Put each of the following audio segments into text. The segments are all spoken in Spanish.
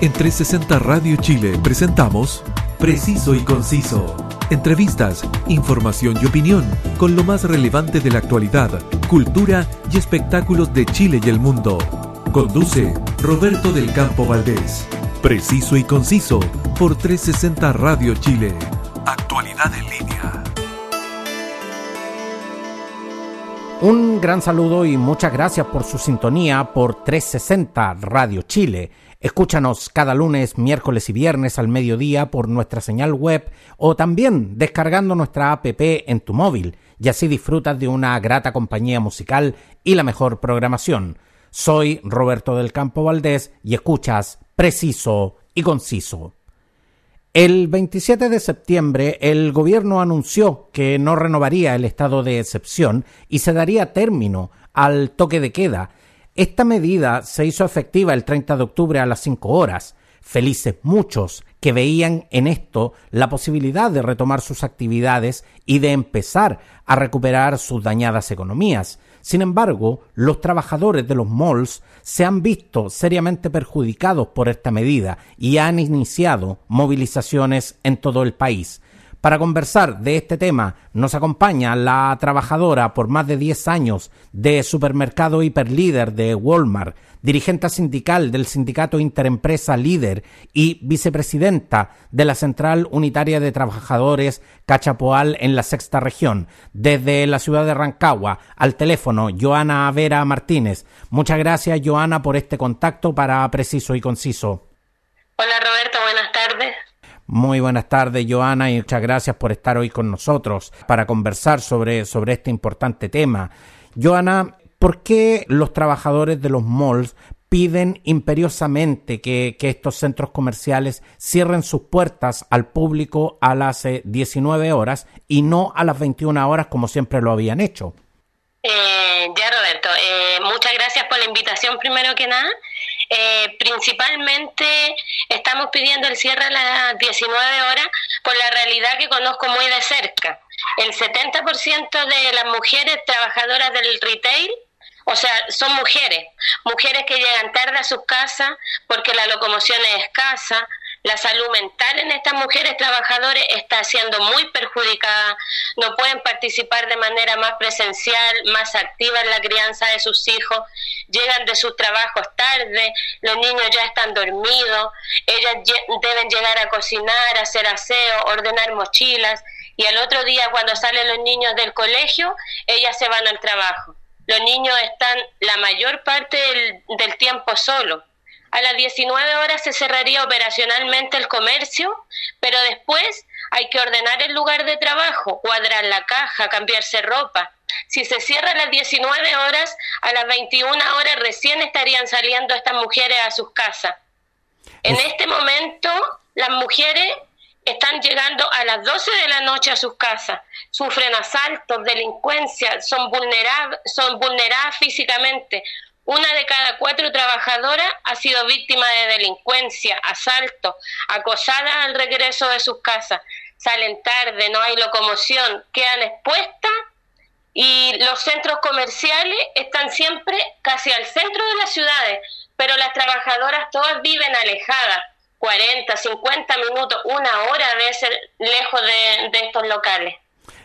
En 360 Radio Chile presentamos Preciso y Conciso. Entrevistas, información y opinión con lo más relevante de la actualidad, cultura y espectáculos de Chile y el mundo. Conduce Roberto del Campo Valdés. Preciso y Conciso por 360 Radio Chile. Actualidad en línea. Un gran saludo y muchas gracias por su sintonía por 360 Radio Chile. Escúchanos cada lunes, miércoles y viernes al mediodía por nuestra señal web o también descargando nuestra app en tu móvil y así disfrutas de una grata compañía musical y la mejor programación. Soy Roberto del Campo Valdés y escuchas Preciso y Conciso. El 27 de septiembre el gobierno anunció que no renovaría el estado de excepción y se daría término al toque de queda. Esta medida se hizo efectiva el 30 de octubre a las 5 horas. Felices muchos que veían en esto la posibilidad de retomar sus actividades y de empezar a recuperar sus dañadas economías. Sin embargo, los trabajadores de los malls se han visto seriamente perjudicados por esta medida y han iniciado movilizaciones en todo el país. Para conversar de este tema nos acompaña la trabajadora por más de 10 años de supermercado hiperlíder de Walmart, dirigente sindical del sindicato Interempresa Líder y vicepresidenta de la Central Unitaria de Trabajadores Cachapoal en la sexta región. Desde la ciudad de Rancagua, al teléfono, Joana Vera Martínez. Muchas gracias, Joana, por este contacto para Preciso y Conciso. Hola, Roberto, buenas tardes. Muy buenas tardes, Joana, y muchas gracias por estar hoy con nosotros para conversar sobre, sobre este importante tema. Joana, ¿por qué los trabajadores de los malls piden imperiosamente que, que, estos centros comerciales cierren sus puertas al público a las 19 horas y no a las 21 horas como siempre lo habían hecho? Eh, ya, Roberto, eh, muchas gracias por la invitación primero que nada. Eh, principalmente estamos pidiendo el cierre a las 19 horas por la realidad que conozco muy de cerca. El 70% de las mujeres trabajadoras del retail o sea, son mujeres, mujeres que llegan tarde a sus casas porque la locomoción es escasa, la salud mental en estas mujeres trabajadoras está siendo muy perjudicada, no pueden participar de manera más presencial, más activa en la crianza de sus hijos, llegan de sus trabajos tarde, los niños ya están dormidos, ellas deben llegar a cocinar, hacer aseo, ordenar mochilas y el otro día cuando salen los niños del colegio, ellas se van al trabajo. Los niños están la mayor parte del, del tiempo solos a las 19 horas se cerraría operacionalmente el comercio, pero después hay que ordenar el lugar de trabajo, cuadrar la caja, cambiarse ropa. Si se cierra a las 19 horas, a las 21 horas recién estarían saliendo estas mujeres a sus casas. En este momento, las mujeres están llegando a las 12 de la noche a sus casas, sufren asaltos, delincuencia, son vulnerables, son vulneradas físicamente, una de cada cuatro trabajadoras ha sido víctima de delincuencia, asalto, acosada al regreso de sus casas. Salen tarde, no hay locomoción, quedan expuestas y los centros comerciales están siempre casi al centro de las ciudades, pero las trabajadoras todas viven alejadas, 40, 50 minutos, una hora a veces lejos de, de estos locales.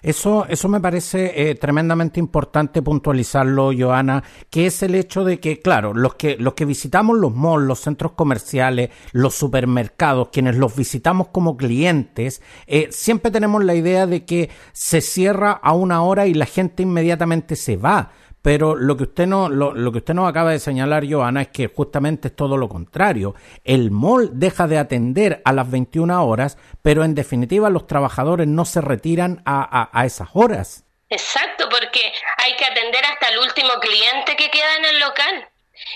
Eso, eso me parece eh, tremendamente importante puntualizarlo, Joana, que es el hecho de que, claro, los que, los que visitamos los malls, los centros comerciales, los supermercados, quienes los visitamos como clientes, eh, siempre tenemos la idea de que se cierra a una hora y la gente inmediatamente se va pero lo que usted no, lo, lo, que usted nos acaba de señalar, Joana, es que justamente es todo lo contrario. El mall deja de atender a las 21 horas, pero en definitiva los trabajadores no se retiran a, a, esas horas. Exacto, porque hay que atender hasta el último cliente que queda en el local.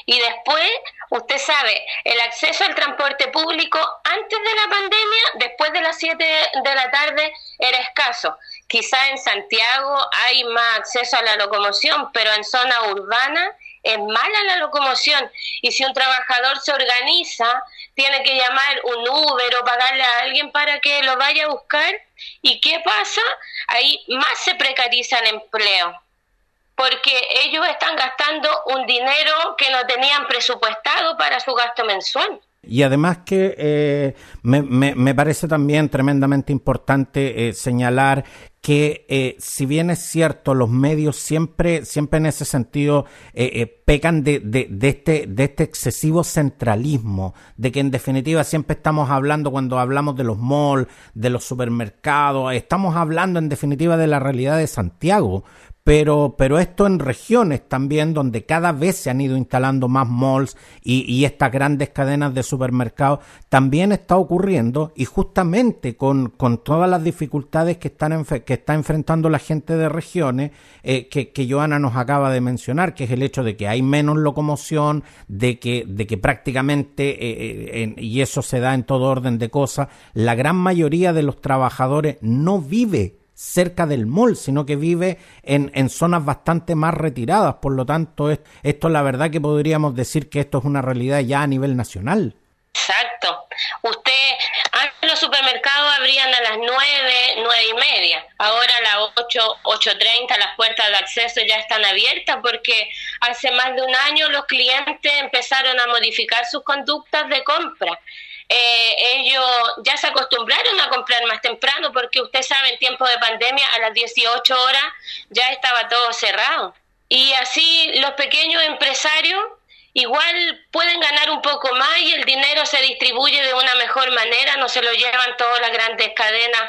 Y después, usted sabe, el acceso al transporte público antes de la pandemia, después de las 7 de la tarde, era escaso. Quizá en Santiago hay más acceso a la locomoción, pero en zona urbana es mala la locomoción. Y si un trabajador se organiza, tiene que llamar un Uber o pagarle a alguien para que lo vaya a buscar. ¿Y qué pasa? Ahí más se precariza el empleo porque ellos están gastando un dinero que no tenían presupuestado para su gasto mensual. Y además que eh, me, me, parece también tremendamente importante eh, señalar que eh, si bien es cierto, los medios siempre, siempre en ese sentido pecan de, de, de, este, de este excesivo centralismo, de que en definitiva siempre estamos hablando cuando hablamos de los malls, de los supermercados, estamos hablando en definitiva de la realidad de Santiago, pero, pero esto en regiones también donde cada vez se han ido instalando más malls y, y estas grandes cadenas de supermercados también está ocurriendo y justamente con, con todas las dificultades que, están que está enfrentando la gente de regiones eh, que, que Joana nos acaba de mencionar, que es el hecho de que hay menos locomoción, de que, de que prácticamente, eh, eh, y eso se da en todo orden de cosas, la gran mayoría de los trabajadores no vive cerca del mall, sino que vive en, en zonas bastante más retiradas. Por lo tanto, es, esto la verdad que podríamos decir que esto es una realidad ya a nivel nacional. Exacto. Usted, antes los supermercados abrían a las nueve, nueve y media. Ahora a las ocho, ocho treinta las puertas de acceso ya están abiertas porque hace más de un año los clientes empezaron a modificar sus conductas de compra eh, ellos ya se acostumbraron a comprar más temprano porque usted sabe, en tiempo de pandemia a las 18 horas ya estaba todo cerrado. Y así los pequeños empresarios igual pueden ganar un poco más y el dinero se distribuye de una mejor manera, no se lo llevan todas las grandes cadenas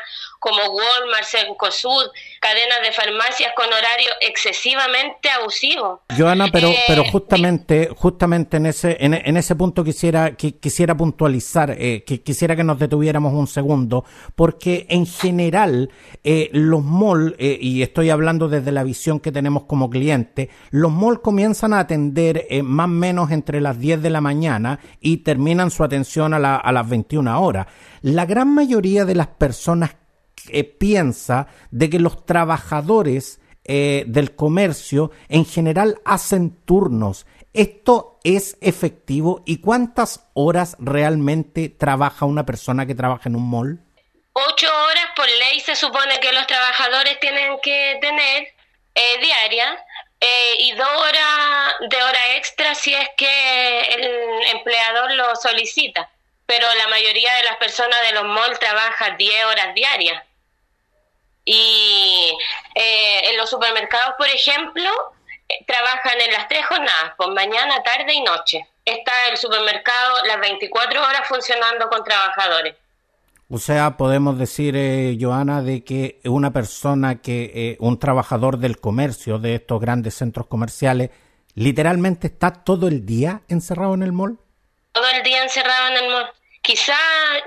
como Walmart, Cencosud, cadenas de farmacias con horario excesivamente abusivo. Joana, pero, eh, pero justamente, justamente en ese, en, ese punto quisiera, quisiera puntualizar, eh, que quisiera que nos detuviéramos un segundo, porque en general eh, los malls, y estoy hablando desde la visión que tenemos como cliente, los malls comienzan a atender más o menos entre las 10 de la mañana y terminan su atención a, a las 21 horas. La gran mayoría de las personas eh, piensa de que los trabajadores eh, del comercio en general hacen turnos. ¿Esto es efectivo y cuántas horas realmente trabaja una persona que trabaja en un mall? Ocho horas por ley se supone que los trabajadores tienen que tener eh, diarias y dos horas de hora extra si es que el empleador lo solicita. Pero la mayoría de las personas de los malls trabajan 10 horas diarias. Y eh, en los supermercados, por ejemplo, eh, trabajan en las tres jornadas, por mañana, tarde y noche. Está el supermercado las 24 horas funcionando con trabajadores. O sea, podemos decir, eh, Joana, de que una persona que, un trabajador del comercio de estos grandes centros comerciales, literalmente está todo el día encerrado en el mall. Todo el día encerrado en el mall. Quizá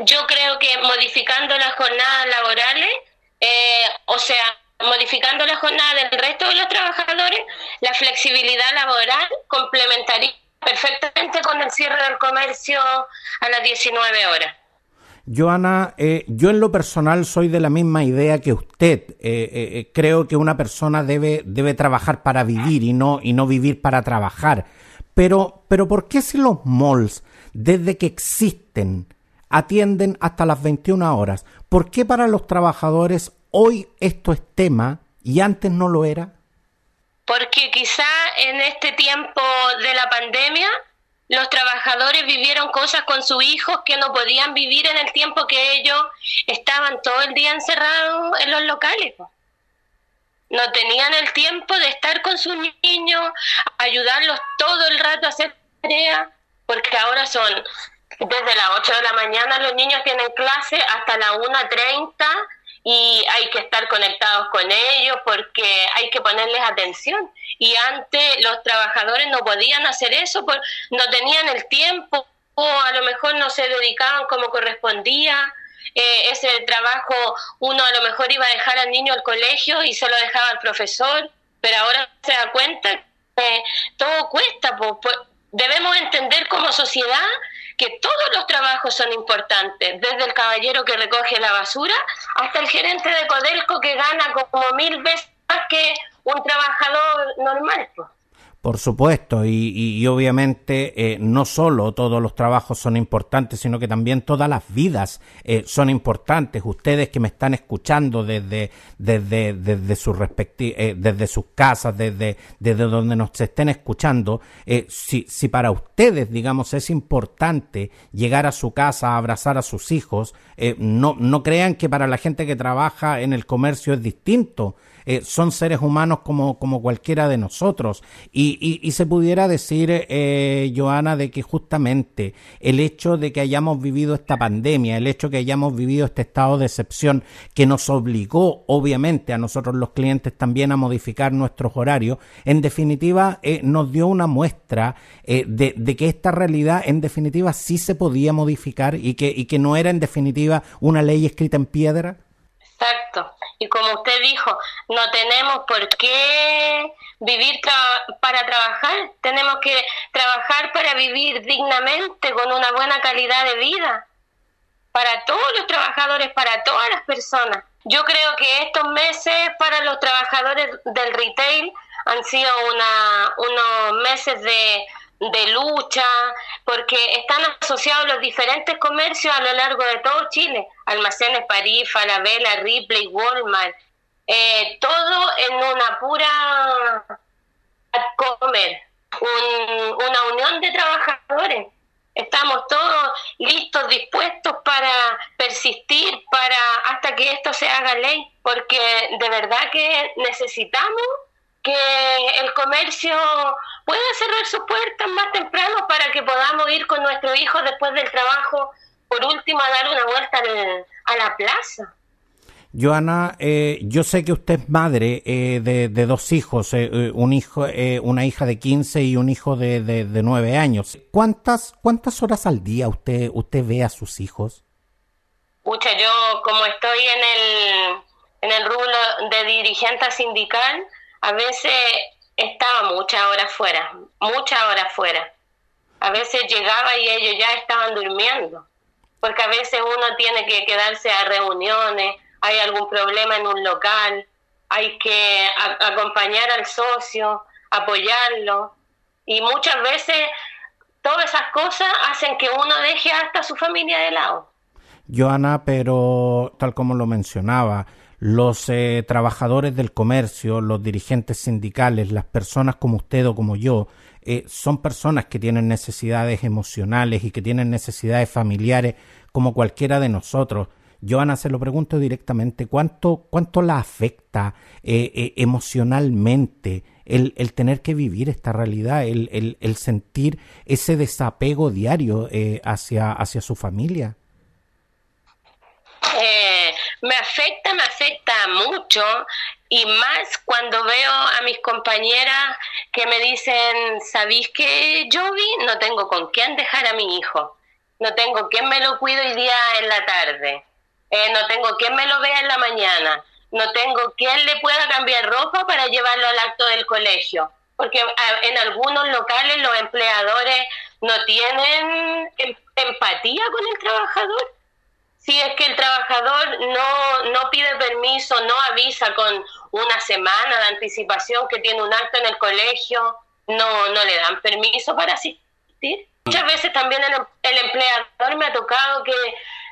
yo creo que modificando las jornadas laborales eh, o sea, modificando la jornada del resto de los trabajadores, la flexibilidad laboral complementaría perfectamente con el cierre del comercio a las 19 horas. Joana, eh, yo en lo personal soy de la misma idea que usted. Eh, creo que una persona debe, debe trabajar para vivir y no, y no vivir para trabajar. Pero, pero ¿por qué si los malls, desde que existen, atienden hasta las 21 horas. ¿Por qué para los trabajadores hoy esto es tema y antes no lo era? Porque quizá en este tiempo de la pandemia los trabajadores vivieron cosas con sus hijos que no podían vivir en el tiempo que ellos estaban todo el día encerrados en los locales. No tenían el tiempo de estar con sus niños, ayudarlos todo el rato a hacer tareas, porque ahora son desde las 8 de la mañana los niños tienen clase hasta las 1.30 y hay que estar conectados con ellos porque hay que ponerles atención. Y antes los trabajadores no podían hacer eso, porque no tenían el tiempo o a lo mejor no se dedicaban como correspondía. Eh, ese trabajo uno a lo mejor iba a dejar al niño al colegio y se lo dejaba al profesor, pero ahora se da cuenta que todo cuesta. Pues, debemos entender como sociedad que todos los trabajos son importantes, desde el caballero que recoge la basura hasta el gerente de Codelco que gana como mil veces más que un trabajador normal. Por supuesto, y, obviamente eh, no solo todos los trabajos son importantes, sino que también todas las vidas eh, son importantes. Ustedes que me están escuchando desde, desde, desde, sus, eh, desde sus casas, desde, desde donde nos estén escuchando, si, si para ustedes, digamos, es importante llegar a su casa, abrazar a sus hijos, no, no crean que para la gente que trabaja en el comercio es distinto. Eh, son seres humanos como, como cualquiera de nosotros. Y, y, se pudiera decir, eh, Joana, de que justamente el hecho de que hayamos vivido esta pandemia, el hecho de que hayamos vivido este estado de excepción, que nos obligó, obviamente, a nosotros los clientes también a modificar nuestros horarios, en definitiva, eh, nos dio una muestra eh, de, de, que esta realidad, en definitiva, sí se podía modificar y que, y que no era, en definitiva, una ley escrita en piedra. Exacto. Y como usted dijo, no tenemos por qué vivir para trabajar, tenemos que trabajar para vivir dignamente, con una buena calidad de vida, para todos los trabajadores, para todas las personas. Yo creo que estos meses para los trabajadores del retail han sido una, unos meses de de lucha, porque están asociados los diferentes comercios a lo largo de todo Chile, almacenes París, Falabella, Ripley, Walmart, eh, todo en una pura comer, una unión de trabajadores. Estamos todos listos, dispuestos para persistir, para hasta que esto se haga ley, porque de verdad que necesitamos que el comercio pueda cerrar sus puertas más temprano para que podamos ir con nuestros hijos después del trabajo, por último, a dar una vuelta a la plaza. Joana, eh, yo sé que usted es madre eh, de, dos hijos, eh, un hijo, una hija de 15 y un hijo de, de, 9 años. ¿Cuántas, ¿Cuántas horas al día usted, usted ve a sus hijos? Pucha, yo como estoy en el, en el rubro de dirigente sindical, a veces estaba muchas horas fuera, muchas horas fuera. A veces llegaba y ellos ya estaban durmiendo, porque a veces uno tiene que quedarse a reuniones, hay algún problema en un local, hay que acompañar al socio, apoyarlo, y muchas veces todas esas cosas hacen que uno deje hasta su familia de lado. Joana, pero tal como lo mencionaba, los eh, trabajadores del comercio, los dirigentes sindicales, las personas como usted o como yo, eh, son personas que tienen necesidades emocionales y que tienen necesidades familiares como cualquiera de nosotros. Joana, se lo pregunto directamente, ¿cuánto, cuánto la afecta eh, emocionalmente el, el, tener que vivir esta realidad, el, el, el sentir ese desapego diario hacia, hacia su familia? Me afecta, me afecta mucho y más cuando veo a mis compañeras que me dicen, ¿sabéis que yo vi? No tengo con quién dejar a mi hijo, no tengo quien me lo cuide hoy día en la tarde, eh, no tengo quien me lo vea en la mañana, no tengo quien le pueda cambiar ropa para llevarlo al acto del colegio, porque en algunos locales los empleadores no tienen em, empatía con el trabajador si es que el trabajador no, no pide permiso, no avisa con una semana de anticipación que tiene un acto en el colegio, no, no le dan permiso para asistir. Muchas veces también el, el empleador me ha tocado que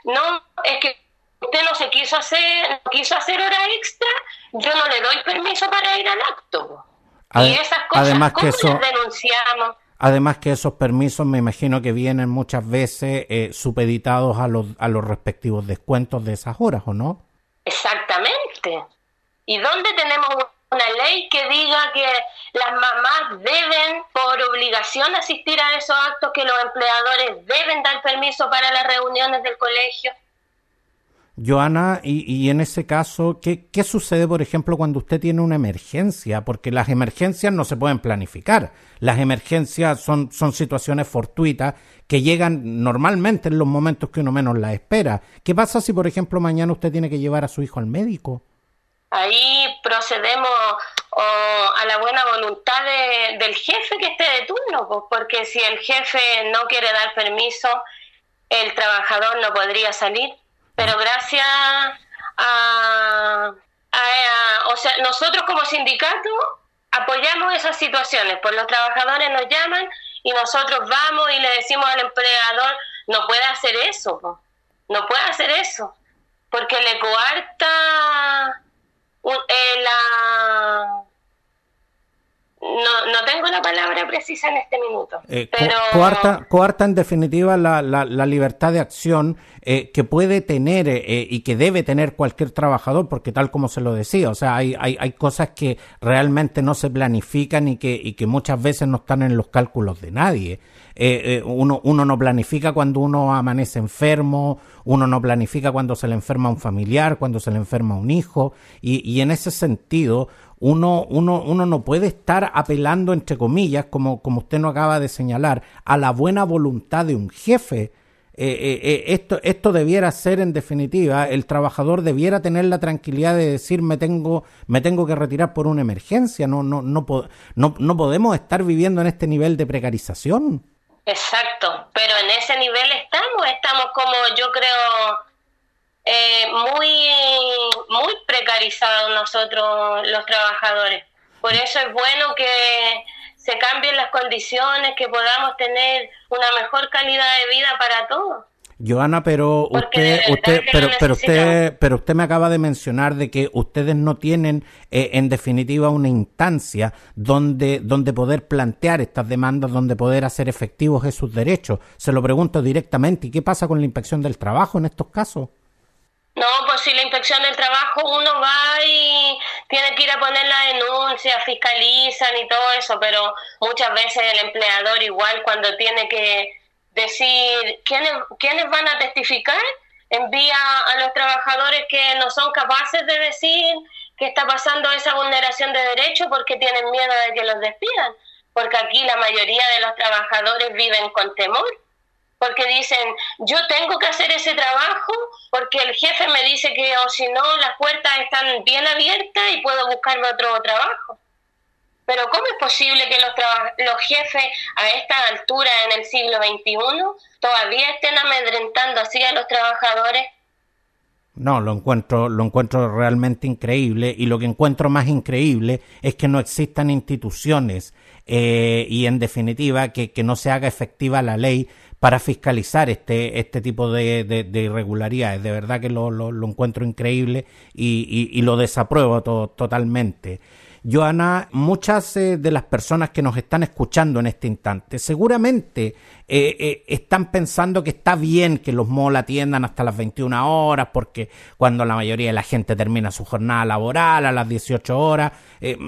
no, es que usted no se quiso hacer, quiso hacer hora extra, yo no le doy permiso para ir al acto. y esas cosas, además ¿cómo que eso, denunciamos? Además que esos permisos me imagino que vienen muchas veces eh, supeditados a los, a los respectivos descuentos de esas horas, ¿o no? Exactamente. ¿Y dónde tenemos una ley que diga que las mamás deben por obligación asistir a esos actos, que los empleadores deben dar permiso para las reuniones del colegio? Joana, y, y, en ese caso, ¿qué, ¿qué sucede, por ejemplo, cuando usted tiene una emergencia? Porque las emergencias no se pueden planificar. Las emergencias son, son situaciones fortuitas que llegan normalmente en los momentos que uno menos las espera. ¿Qué pasa si, por ejemplo, mañana usted tiene que llevar a su hijo al médico? Ahí procedemos a la buena voluntad del jefe que esté de turno, pues, porque si el jefe no quiere dar permiso, el trabajador no podría salir pero gracias a, o sea, nosotros como sindicato apoyamos esas situaciones, pues los trabajadores nos llaman y nosotros vamos y le decimos al empleador, no puede hacer eso, no puede hacer eso, porque le coarta eh, la no, no tengo la palabra precisa en este minuto. Eh, pero... coarta, en definitiva la, la, libertad de acción eh, que puede tener eh, y que debe tener cualquier trabajador, porque tal como se lo decía, o sea, hay, hay, hay cosas que realmente no se planifican y que, y que muchas veces no están en los cálculos de nadie. uno, uno no planifica cuando uno amanece enfermo, uno no planifica cuando se le enferma un familiar, cuando se le enferma un hijo, y, y en ese sentido, uno, uno, uno no puede estar apelando, entre comillas, como, como usted nos acaba de señalar, a la buena voluntad de un jefe. Eh, eh, eh, esto, esto debiera ser en definitiva, el trabajador debiera tener la tranquilidad de decir me tengo, me tengo que retirar por una emergencia, no, no, no, no, no podemos estar viviendo en este nivel de precarización. Exacto, pero en ese nivel estamos, estamos como yo creo eh, muy, muy precarizados nosotros los trabajadores. Por eso es bueno que se cambien las condiciones, que podamos tener una mejor calidad de vida para todos. Joana, pero usted, usted, pero, pero usted, pero usted me acaba de mencionar de que ustedes no tienen, eh, en definitiva, una instancia donde, donde poder plantear estas demandas, donde poder hacer efectivos esos derechos. Se lo pregunto directamente. ¿Y qué pasa con la inspección del trabajo en estos casos? No, pues si la inspección del trabajo uno va y tiene que ir a poner la denuncia, fiscalizan y todo eso, pero muchas veces el empleador igual cuando tiene que decir quiénes, quiénes van a testificar, envía a los trabajadores que no son capaces de decir que está pasando esa vulneración de derechos porque tienen miedo de que los despidan, porque aquí la mayoría de los trabajadores viven con temor porque dicen, yo tengo que hacer ese trabajo porque el jefe me dice que o si no las puertas están bien abiertas y puedo buscarme otro trabajo. Pero ¿cómo es posible que los, los jefes a esta altura en el siglo XXI todavía estén amedrentando así a los trabajadores? No, lo encuentro, lo encuentro realmente increíble y lo que encuentro más increíble es que no existan instituciones eh, y en definitiva que, que no se haga efectiva la ley para fiscalizar este, este tipo de, de, irregularidades. De verdad que lo, lo, encuentro increíble y, lo desapruebo totalmente. Joana, muchas eh, de las personas que nos están escuchando en este instante seguramente eh, eh, están pensando que está bien que los malls atiendan hasta las 21 horas porque cuando la mayoría de la gente termina su jornada laboral a las 18 horas,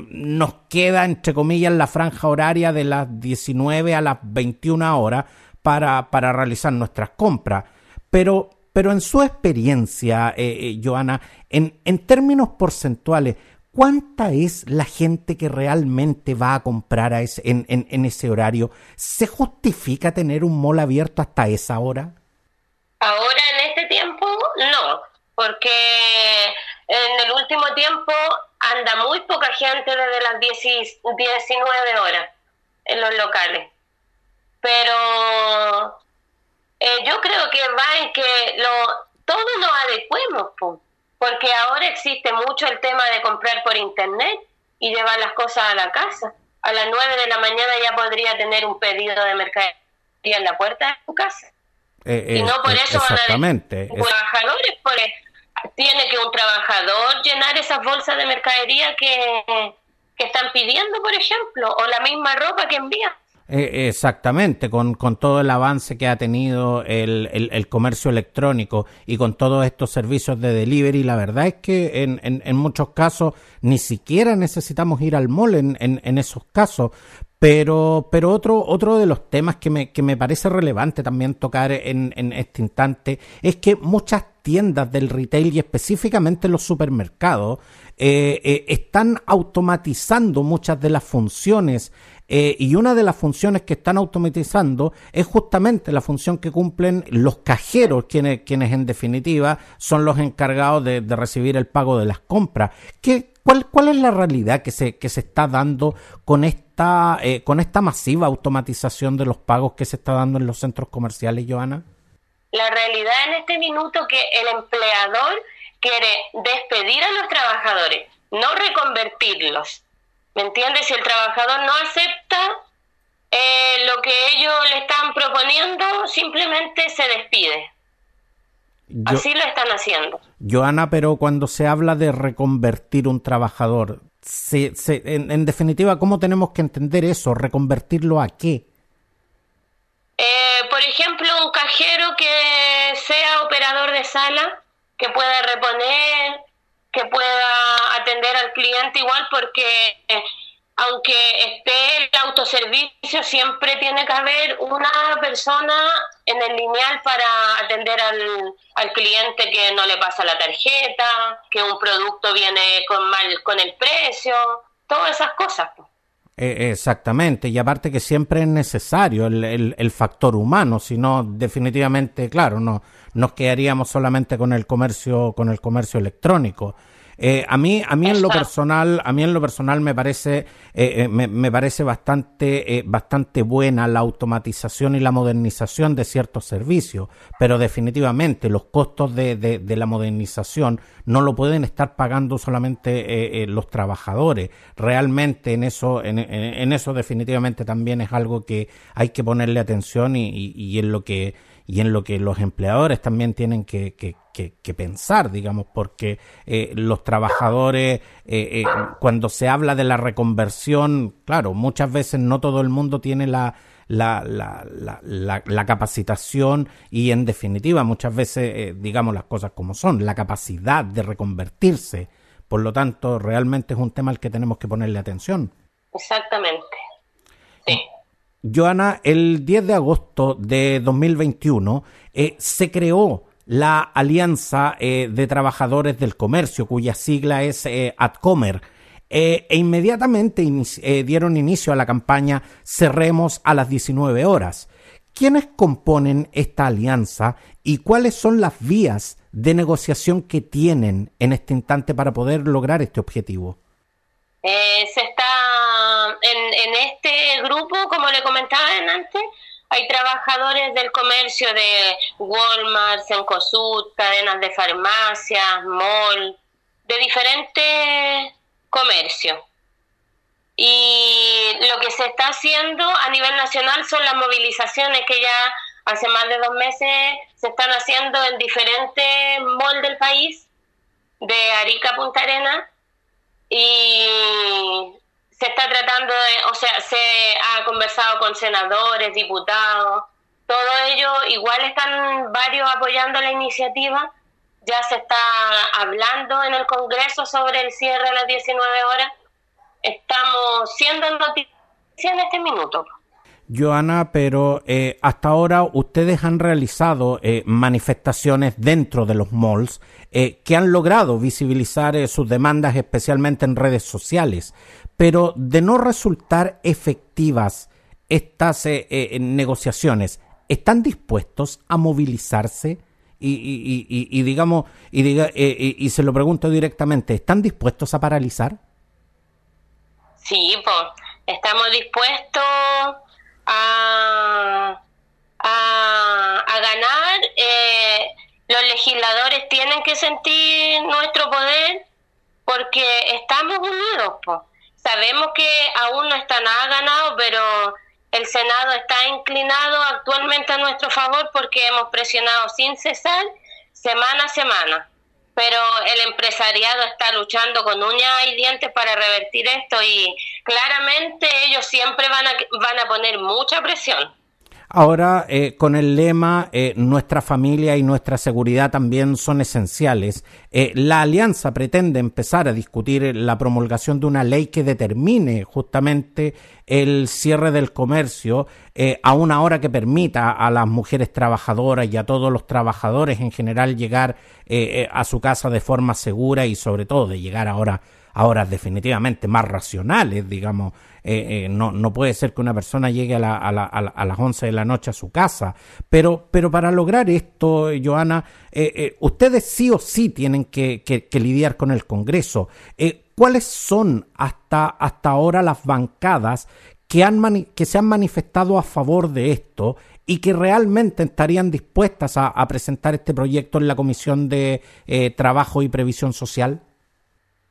nos queda entre comillas la franja horaria de las 19 a las 21 horas para, para realizar nuestras compras. Pero, pero en su experiencia, eh, eh, Joana, en, en términos porcentuales, ¿cuánta es la gente que realmente va a comprar a ese, en, en, ese horario? ¿Se justifica tener un mall abierto hasta esa hora? Ahora, en este tiempo, no, porque en el último tiempo anda muy poca gente desde las 19 horas en los locales pero eh, yo creo que va en que lo, todos nos adecuemos, porque ahora existe mucho el tema de comprar por internet y llevar las cosas a la casa. A las 9 de la mañana ya podría tener un pedido de mercadería en la puerta de tu casa. Eh, y no por eh, eso exactamente. van a trabajadores, porque tiene que un trabajador llenar esas bolsas de mercadería que, que están pidiendo, por ejemplo, o la misma ropa que envían. Eh, exactamente, con, con, todo el avance que ha tenido el, el, comercio electrónico y con todos estos servicios de delivery, la verdad es que en, en, muchos casos ni siquiera necesitamos ir al mall en, en, esos casos. Pero, pero otro, otro de los temas que me, que me parece relevante también tocar en, en este instante es que muchas tiendas del retail y específicamente los supermercados eh, eh, están automatizando muchas de las funciones eh, y una de las funciones que están automatizando es justamente la función que cumplen los cajeros, quienes, quienes en definitiva son los encargados de, recibir el pago de las compras. ¿Qué, cuál, ¿Cuál es la realidad que se, que se está dando con esta, eh, con esta masiva automatización de los pagos que se está dando en los centros comerciales, Joana? La realidad en este minuto que el empleador quiere despedir a los trabajadores, no reconvertirlos ¿Me entiendes? Si el trabajador no acepta eh, lo que ellos le están proponiendo, simplemente se despide. Así lo están haciendo. Joana, pero cuando se habla de reconvertir un trabajador, se, en, definitiva, ¿cómo tenemos que entender eso? ¿Reconvertirlo a qué? Eh, por ejemplo, un cajero que sea operador de sala, que pueda reponer, que pueda atender al cliente igual, porque aunque esté el autoservicio, siempre tiene que haber una persona en el lineal para atender al, al, cliente que no le pasa la tarjeta, que un producto viene con mal con el precio, todas esas cosas. Eh, exactamente, y aparte que siempre es necesario el, el, el factor humano, si no definitivamente, claro, no nos quedaríamos solamente con el comercio con el comercio electrónico. Eh, a mí, a mí en lo personal, a mí en lo personal me parece, eh, eh, me, parece bastante, bastante buena la automatización y la modernización de ciertos servicios, pero definitivamente los costos de, de, la modernización no lo pueden estar pagando solamente los trabajadores. Realmente en eso, en, en, eso definitivamente también es algo que hay que ponerle atención y, y, y en lo que y en lo que los empleadores también tienen que, que, que, pensar, digamos, porque eh, los trabajadores, eh, eh, cuando se habla de la reconversión, claro, muchas veces no todo el mundo tiene la, la, la, la, la, capacitación y en definitiva muchas veces digamos las cosas como son, la capacidad de reconvertirse. Por lo tanto, realmente es un tema al que tenemos que ponerle atención. Exactamente. Sí. Joana, el 10 de agosto de 2021 eh, se creó la Alianza eh, de Trabajadores del Comercio, cuya sigla es eh, ADCOMER, e inmediatamente dieron inicio a la campaña Cerremos a las 19 horas. ¿Quiénes componen esta alianza y cuáles son las vías de negociación que tienen en este instante para poder lograr este objetivo? se está en, en este grupo, como le comentaba antes, hay trabajadores del comercio de Walmart, Cencosud, cadenas de farmacias, mall, de diferentes comercios. Y lo que se está haciendo a nivel nacional son las movilizaciones que ya hace más de dos meses se están haciendo en diferentes malls del país, de Arica Punta Arena, y se está tratando de, o sea, se ha conversado con senadores, diputados, todo ello, igual están varios apoyando la iniciativa, ya se está hablando en el Congreso sobre el cierre a las 19 horas, estamos siendo noticia en este minuto. Joana, pero eh, hasta ahora ustedes han realizado eh, manifestaciones dentro de los malls eh, que han logrado visibilizar sus demandas especialmente en redes sociales. Pero de no resultar efectivas estas eh, eh, negociaciones, ¿están dispuestos a movilizarse? Y, digamos, y, diga, eh, y se lo pregunto directamente, ¿están dispuestos a paralizar? Sí, pues, estamos dispuestos a, a, a ganar. los legisladores tienen que sentir nuestro poder porque estamos unidos, pues Sabemos que aún no está nada ganado, pero el Senado está inclinado actualmente a nuestro favor porque hemos presionado sin cesar semana a semana. Pero el empresariado está luchando con uñas y dientes para revertir esto y claramente ellos siempre van a, van a poner mucha presión. Ahora, eh, con el lema eh, Nuestra familia y nuestra seguridad también son esenciales, eh, la alianza pretende empezar a discutir la promulgación de una ley que determine justamente el cierre del comercio a una hora que permita a las mujeres trabajadoras y a todos los trabajadores en general llegar a su casa de forma segura y sobre todo de llegar ahora a horas definitivamente más racionales, digamos, eh, eh, no, no puede ser que una persona llegue a, la, a, la, a, las 11 de la noche a su casa. Pero, pero para lograr esto, Joana, eh, ustedes sí o sí tienen que, que, lidiar con el Congreso. ¿Cuáles son hasta, hasta ahora las bancadas que, han que se han manifestado a favor de esto y que realmente estarían dispuestas a, a presentar este proyecto en la Comisión de Trabajo y Previsión Social?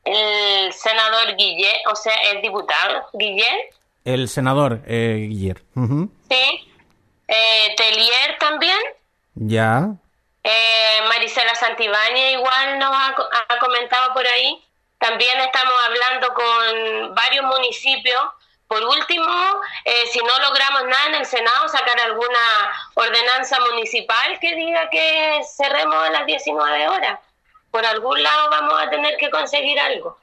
El senador Guillet, o sea, el diputado Guillet. El senador eh, Guillet. Sí. Eh, Telier también. Ya. Eh, Marisela Santibáñez igual nos ha, ha, comentado por ahí. También estamos hablando con varios municipios. Por último, eh, si no logramos nada en el Senado, sacar alguna ordenanza municipal que diga que cerremos a las 19 horas. Por algún lado vamos a tener que conseguir algo.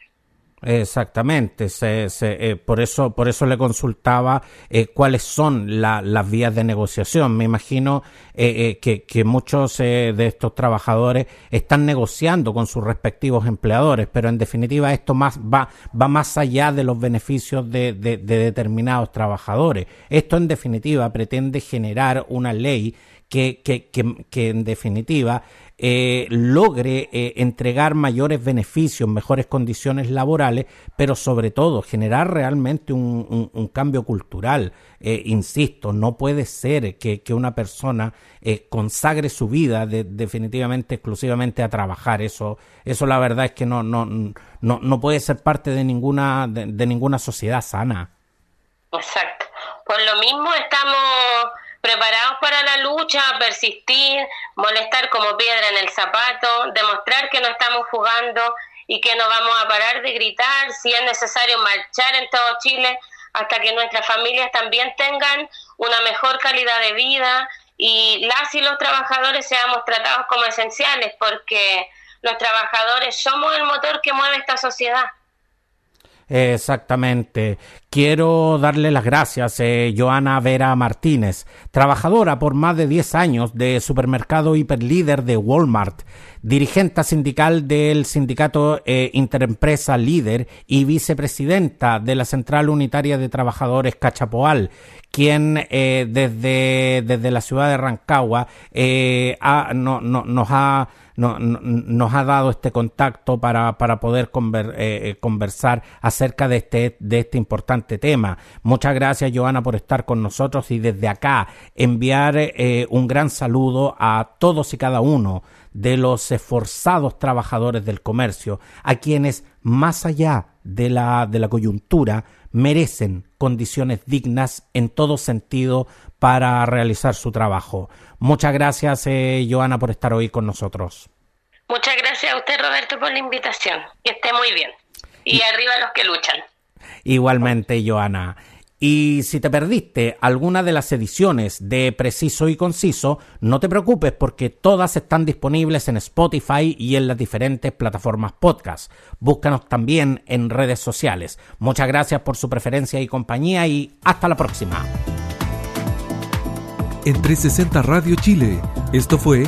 Exactamente, se, eh, por eso por eso le consultaba eh, cuáles son las vías de negociación. Me imagino eh, que, muchos de estos trabajadores están negociando con sus respectivos empleadores, pero en definitiva esto más va va más allá de los beneficios de, de determinados trabajadores. Esto en definitiva pretende generar una ley que, que, que, en definitiva eh, logre eh, entregar mayores beneficios, mejores condiciones laborales, pero sobre todo generar realmente un, cambio cultural. Eh, insisto, no puede ser que, que una persona consagre su vida de, definitivamente, exclusivamente a trabajar. Eso, eso la verdad es que no, no, no, no puede ser parte de ninguna, de, de ninguna sociedad sana. Exacto. Por lo mismo estamos preparados para la lucha, persistir, molestar como piedra en el zapato, demostrar que no estamos jugando y que no vamos a parar de gritar, si es necesario marchar en todo Chile hasta que nuestras familias también tengan una mejor calidad de vida y las y los trabajadores seamos tratados como esenciales porque los trabajadores somos el motor que mueve esta sociedad. Exactamente. Quiero darle las gracias a eh, Joana Vera Martínez, trabajadora por más de 10 años de supermercado hiperlíder de Walmart, dirigente sindical del sindicato eh, Interempresa Líder y vicepresidenta de la Central Unitaria de Trabajadores Cachapoal, quien eh, desde, desde la ciudad de Rancagua eh, ha, no, no, nos ha no, nos ha dado este contacto para, para poder conver, eh, conversar acerca de este, de este importante tema. Muchas gracias, Joana, por estar con nosotros y desde acá enviar eh, un gran saludo a todos y cada uno de los esforzados trabajadores del comercio, a quienes, más allá de la, de la coyuntura, merecen condiciones dignas en todo sentido para realizar su trabajo. Muchas gracias, eh, Joana, por estar hoy con nosotros. Muchas gracias a usted, Roberto, por la invitación. Que esté muy bien. Y, y arriba los que luchan. Igualmente, Joana. Y si te perdiste alguna de las ediciones de Preciso y Conciso, no te preocupes porque todas están disponibles en Spotify y en las diferentes plataformas podcast. Búscanos también en redes sociales. Muchas gracias por su preferencia y compañía y hasta la próxima en 360 Radio Chile. Esto fue